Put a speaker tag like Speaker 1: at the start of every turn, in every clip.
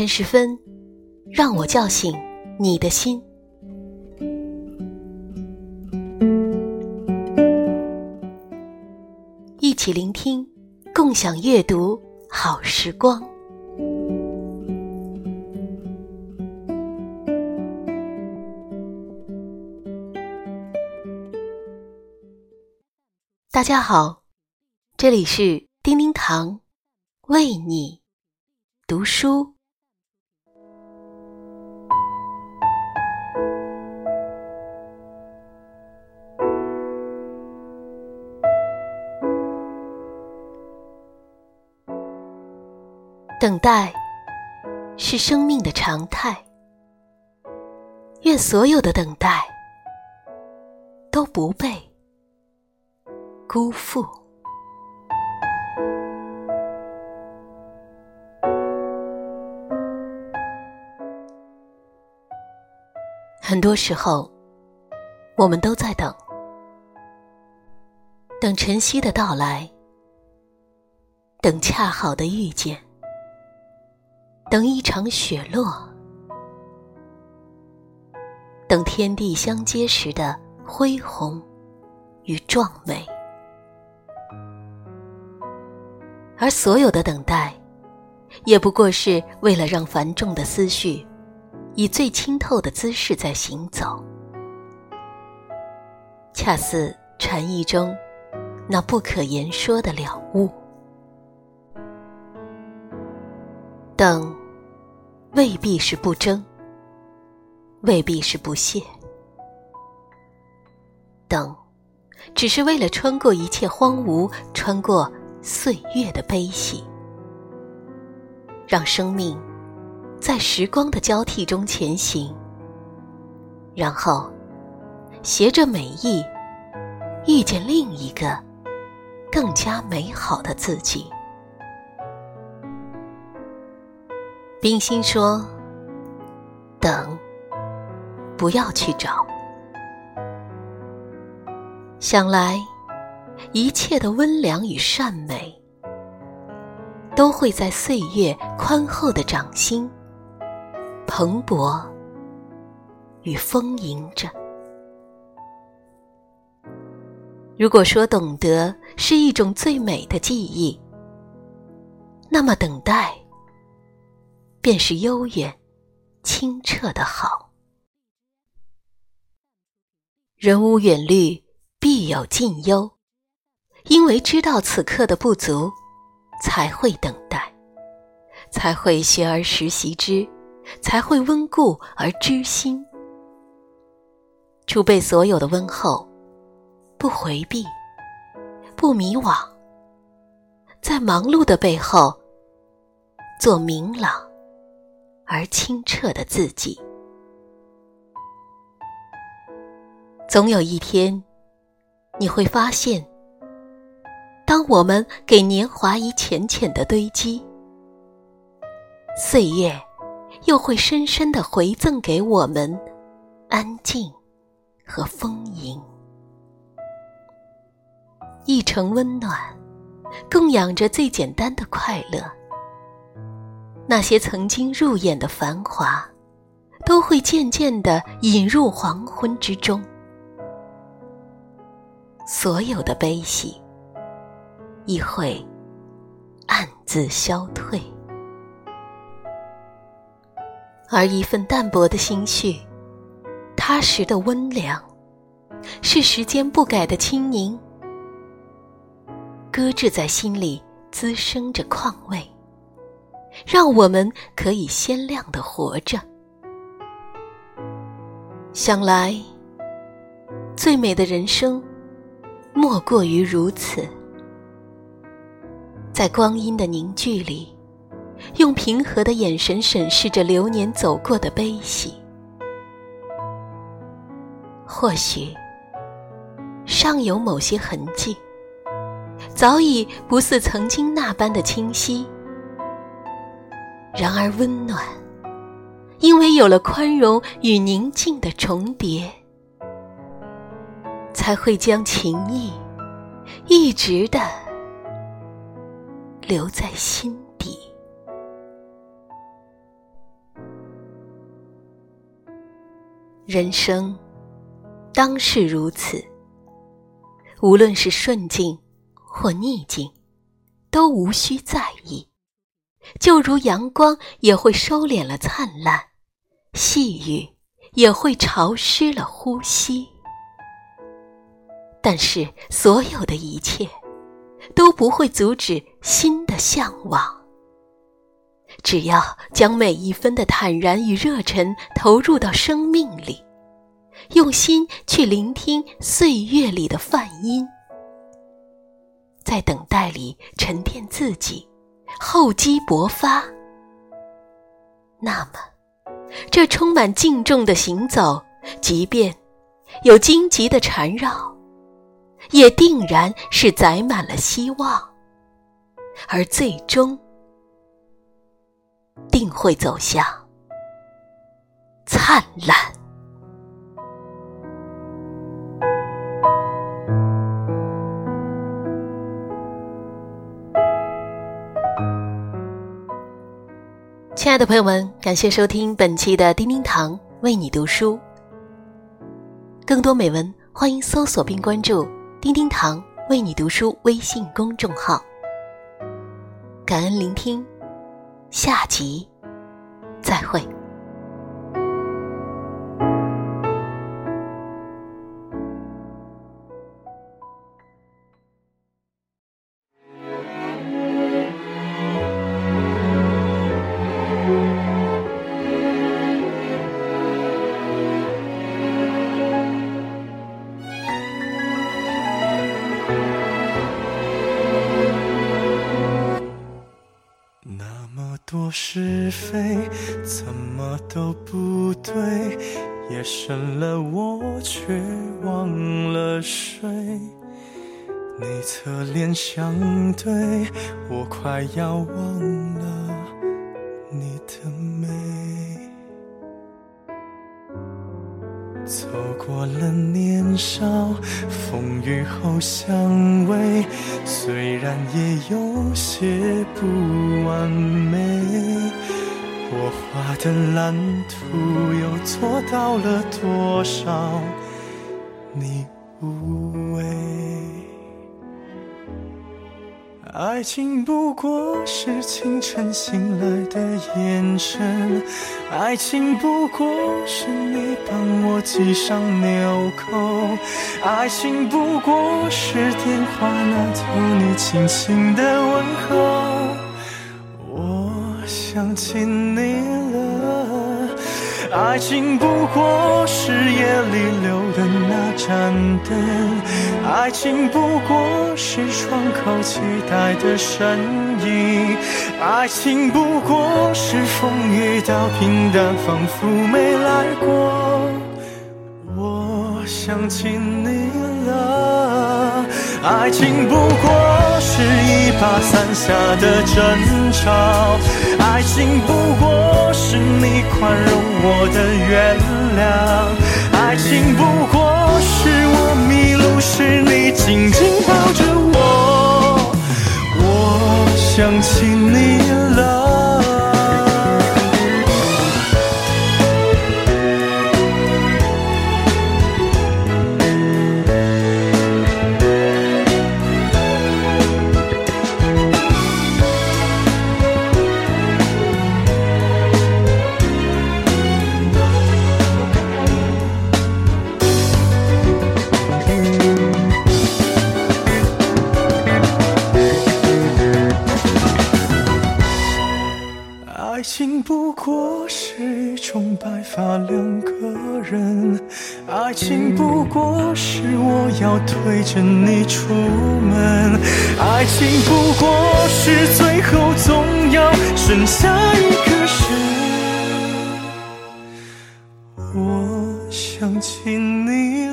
Speaker 1: 晨时分，让我叫醒你的心。一起聆听，共享阅读好时光。大家好，这里是叮叮堂，为你读书。等待是生命的常态，愿所有的等待都不被辜负。很多时候，我们都在等，等晨曦的到来，等恰好的遇见。等一场雪落，等天地相接时的恢宏与壮美，而所有的等待，也不过是为了让繁重的思绪以最清透的姿势在行走，恰似禅意中那不可言说的了悟。等。未必是不争，未必是不屑，等，只是为了穿过一切荒芜，穿过岁月的悲喜，让生命在时光的交替中前行，然后携着美意，遇见另一个更加美好的自己。冰心说：“等，不要去找。想来，一切的温良与善美，都会在岁月宽厚的掌心蓬勃与丰盈着。如果说懂得是一种最美的记忆，那么等待。”便是悠远、清澈的好。人无远虑，必有近忧。因为知道此刻的不足，才会等待，才会学而时习之，才会温故而知新。储备所有的温厚，不回避，不迷惘，在忙碌的背后，做明朗。而清澈的自己，总有一天，你会发现，当我们给年华以浅浅的堆积，岁月又会深深的回赠给我们安静和丰盈，一程温暖，供养着最简单的快乐。那些曾经入眼的繁华，都会渐渐的引入黄昏之中；所有的悲喜，亦会暗自消退。而一份淡泊的心绪，踏实的温凉，是时间不改的轻盈，搁置在心里，滋生着况味。让我们可以鲜亮的活着。想来，最美的人生，莫过于如此。在光阴的凝聚里，用平和的眼神审视着流年走过的悲喜。或许，尚有某些痕迹，早已不似曾经那般的清晰。然而温暖因为有了宽容与宁静的重叠才会将情谊一直的留在心底。人生当是如此无论是顺境或逆境都无需在意。就如阳光也会收敛了灿烂，细雨也会潮湿了呼吸。但是，所有的一切都不会阻止心的向往。只要将每一分的坦然与热忱投入到生命里，用心去聆听岁月里的梵音，在等待里沉淀自己，厚积薄发，那么，这充满敬重的行走，即便有荆棘的缠绕，也定然是载满了希望，而最终。定会走向灿烂。亲爱的朋友们，感谢收听本期的叮叮糖为你读书。更多美文，欢迎搜索并关注“叮叮糖为你读书”微信公众号。感恩聆听。下集再会。
Speaker 2: 是非怎么都不对，夜深了我却忘了睡。你侧脸相对，我快要忘了你的少，风雨后相偎，虽然也有些不完美，我画的蓝图又做到了多少？你无畏。爱情不过是清晨醒来的眼神，爱情不过是你帮我系上纽扣，爱情不过是电话那头你轻轻的问候。我想起你了，爱情不过是夜里留的那盏灯。爱情不过是窗口期待的身影，爱情不过是风雨到平淡，仿佛没来过。我想起你了，爱情不过是一把伞下的争吵，爱情不过是你宽容我的原谅，爱情不过是我迷路时你。紧紧抱着我，我想起你了。爱情不过是一种白发两个人，爱情不过是我要推着你出门，爱情不过是最后总要剩下一个人。我想起你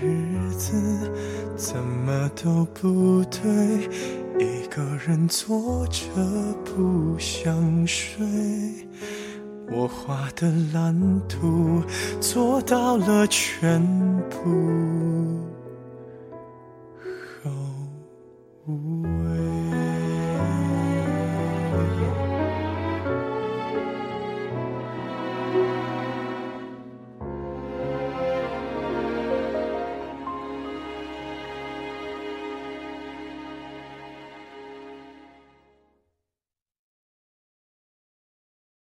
Speaker 2: 日子怎么都不对，一个人坐着不想睡。我画的蓝图做到了全部。